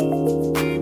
Música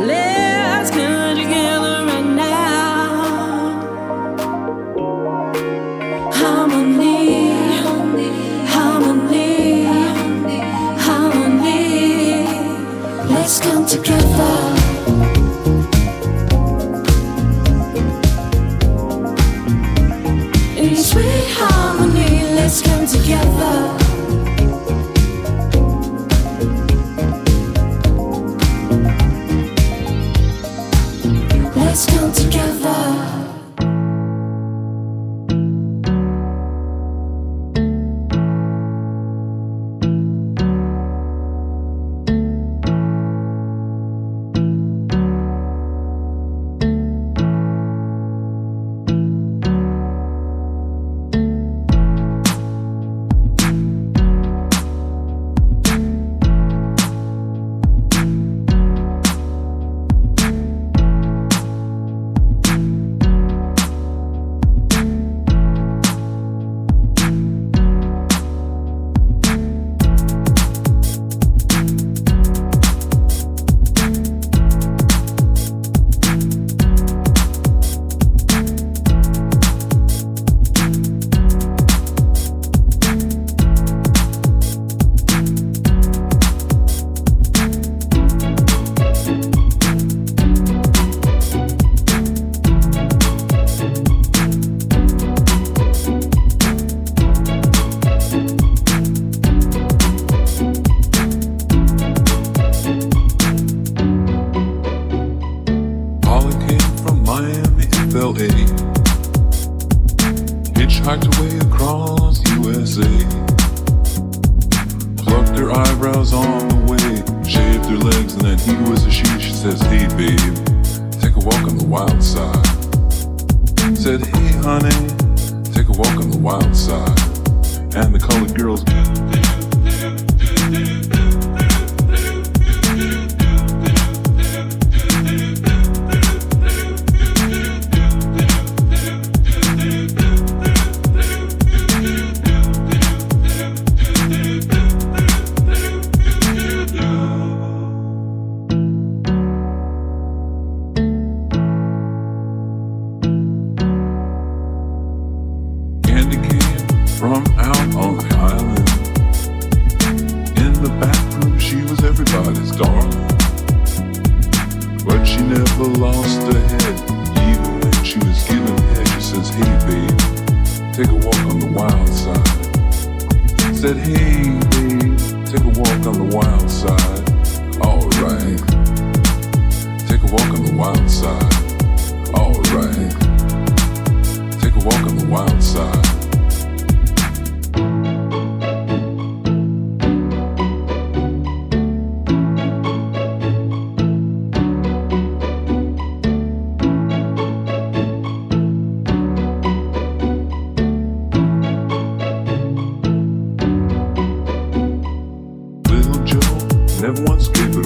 Let's go. Babe, take a walk on the wild side. Said, Hey honey, take a walk on the wild side. And the colored girls.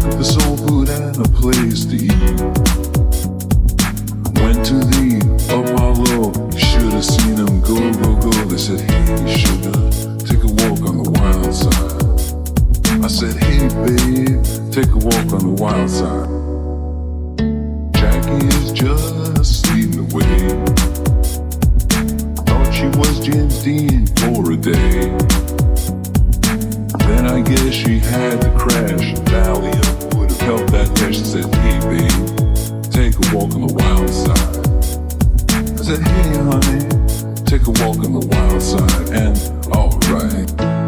For soul food and a place to eat. Went to the Apollo, should have seen them go, go, go. They said, Hey, sugar, take a walk on the wild side. I said, Hey, babe, take a walk on the wild side. Jackie is just leading the way. Thought she was James Dean for a day. Guess she had to crash. Valium would have helped that day. She said, Hey, babe, take a walk on the wild side. I said, Hey, honey, take a walk on the wild side. And alright.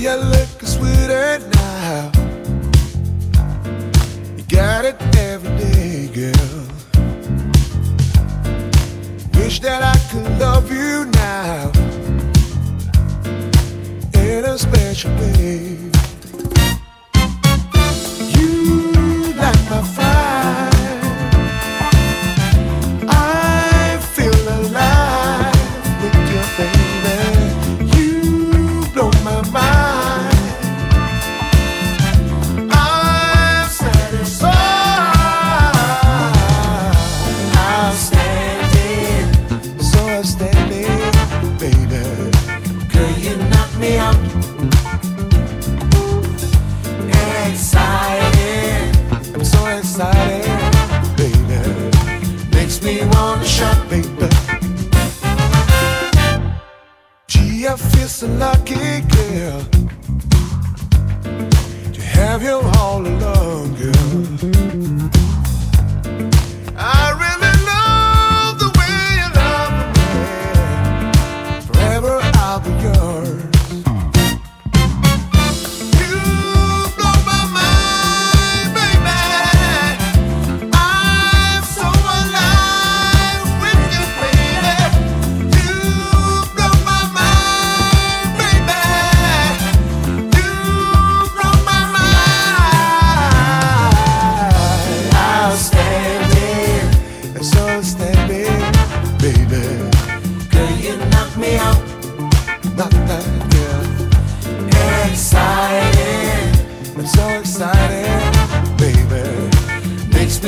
you look looking sweet now. You got it every day, girl. Wish that I could love you now in a special way.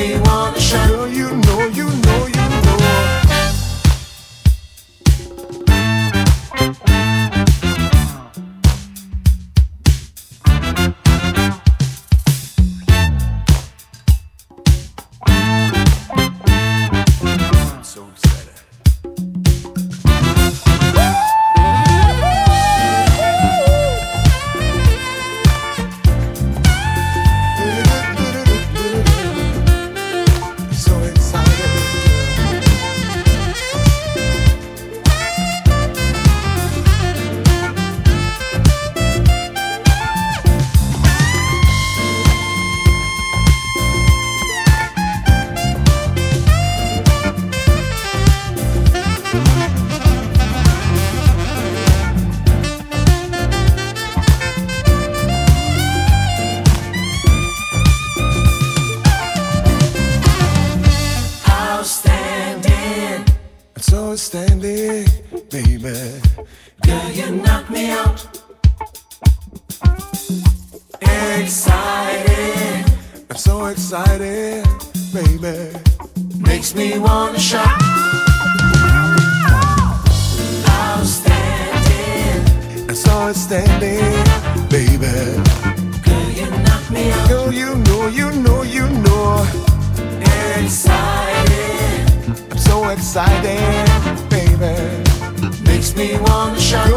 me wanna shout. Girl, you me on the.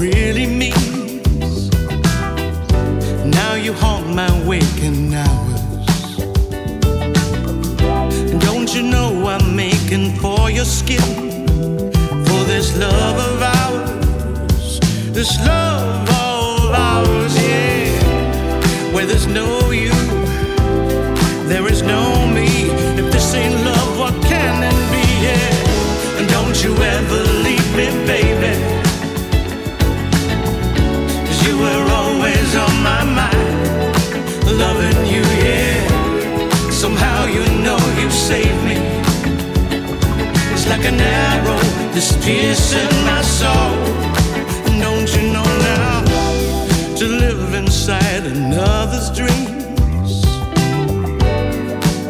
really means. Now you haunt my waking hours. Don't you know I'm making for your skin? For this love of ours, this love an arrow that's piercing my soul. and Don't you know now to live inside another's dreams?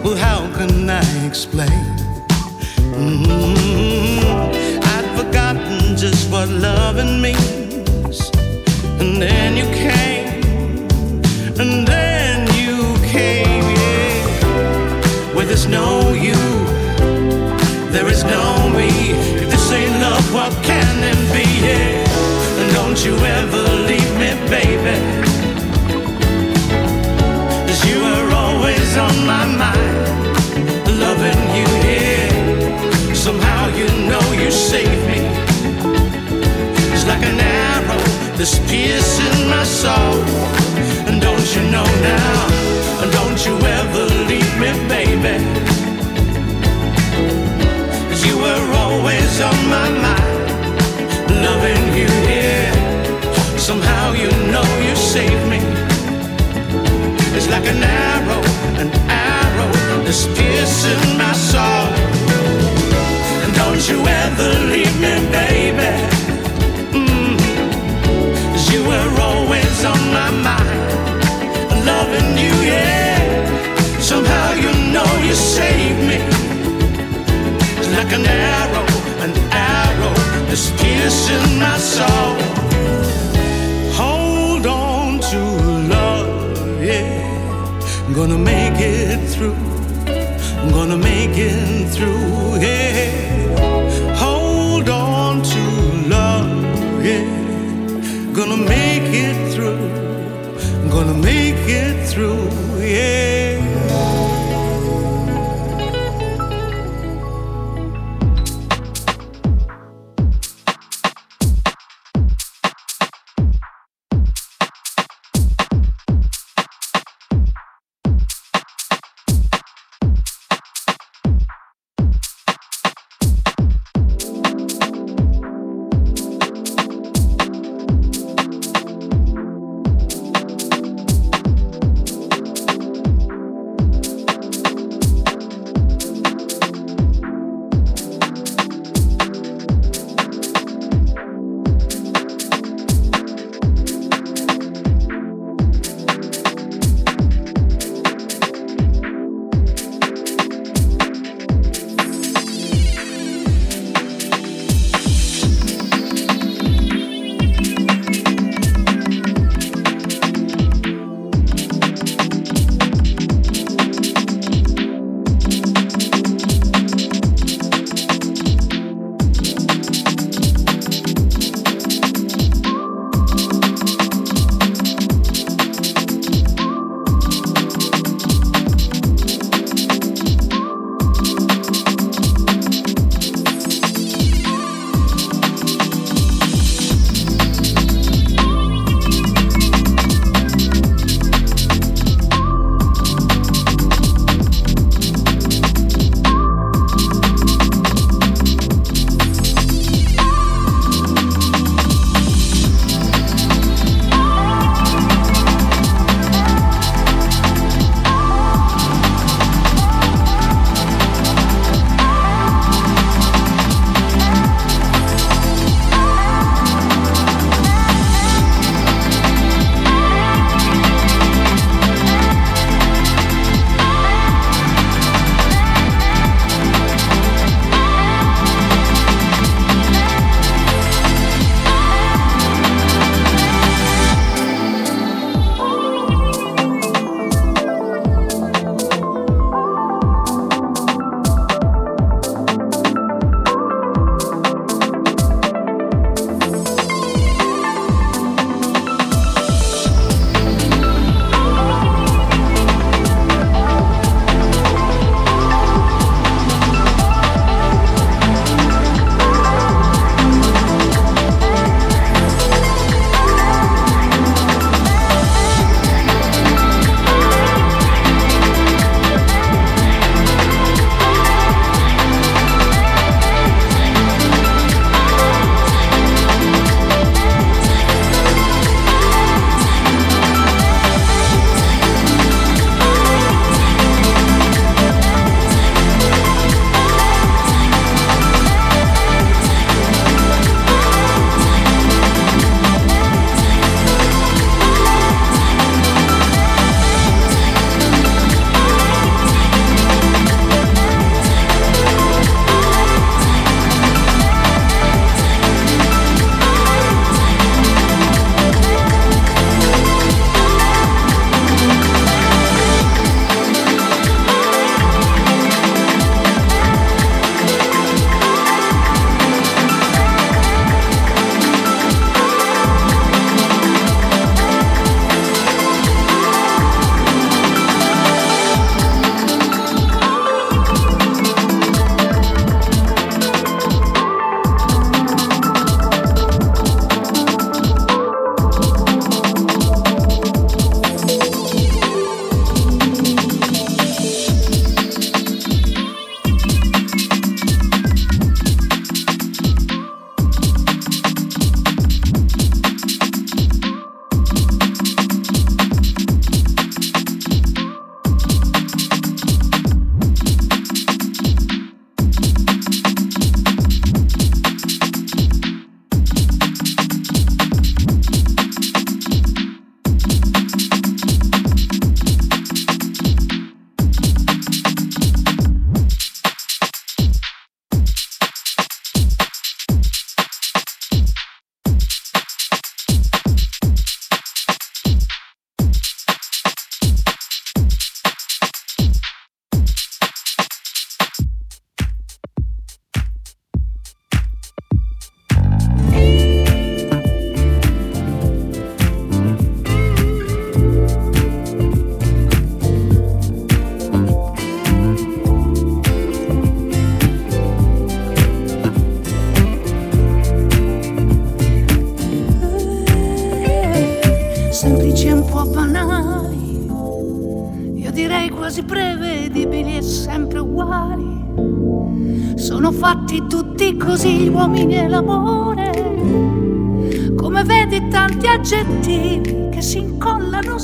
Well, how can I explain? You ever leave me, you were always on my mind, loving you, yeah. Somehow you know you saved me. It's like an arrow that's piercing my soul. And don't you know now? And don't you ever leave me, baby. You were always on my mind, loving you, like an arrow, an arrow that's piercing my soul. And don't you ever leave me, baby. Mm. 'Cause you were always on my mind, loving you, yeah. Somehow you know you saved me. Like an arrow, an arrow piercing my soul. I'm gonna make it through. I'm gonna make it through, yeah. Hold on to love, yeah. Gonna make it through. Gonna make it through, yeah.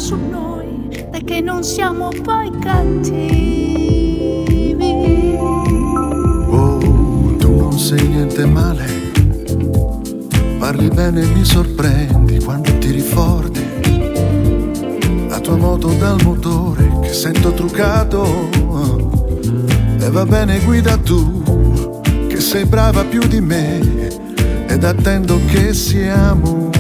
su noi perché non siamo poi cattivi. Oh, tu non sei niente male, parli bene e mi sorprendi quando ti ricordi la tua moto dal motore che sento truccato. E va bene guida tu, che sei brava più di me ed attendo che siamo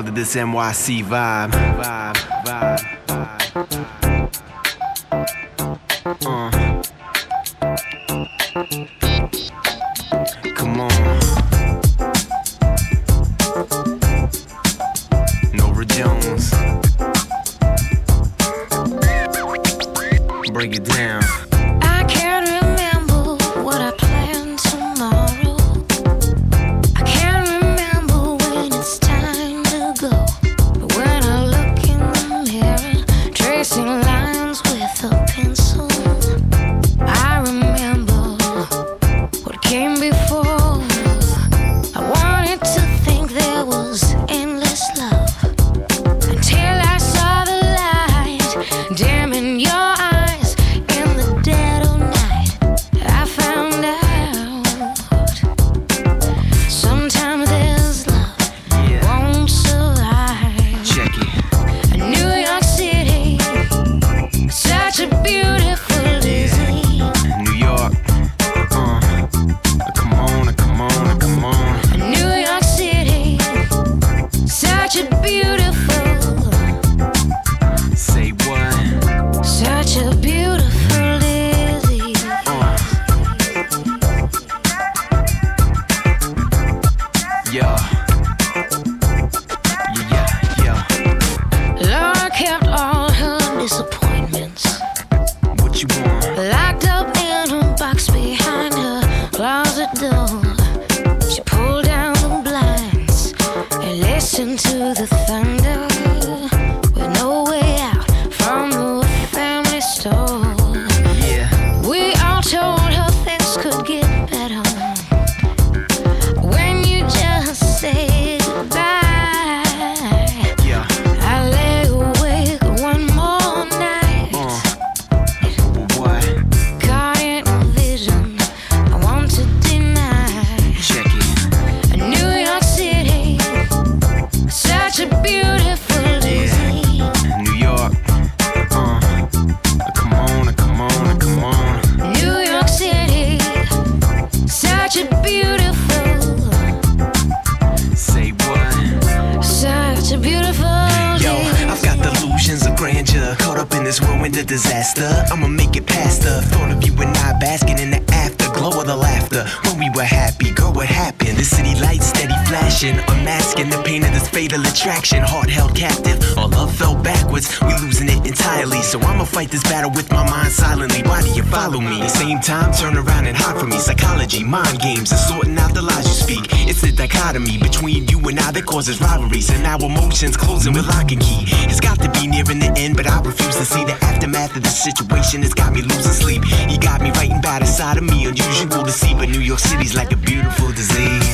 all the this NYC vibe. vibe. heart held captive. Our love fell backwards, we losing it entirely. So I'ma fight this battle with my mind silently. Why do you follow me? At the same time, turn around and hide from me. Psychology, mind games, and sorting out the lies you speak. It's the dichotomy between you and I that causes rivalries. And our emotions closing with lock and key. It's got to be nearing the end, but I refuse to see the aftermath of the situation. It's got me losing sleep. You got me writing by the side of me, unusual to see. But New York City's like a beautiful disease.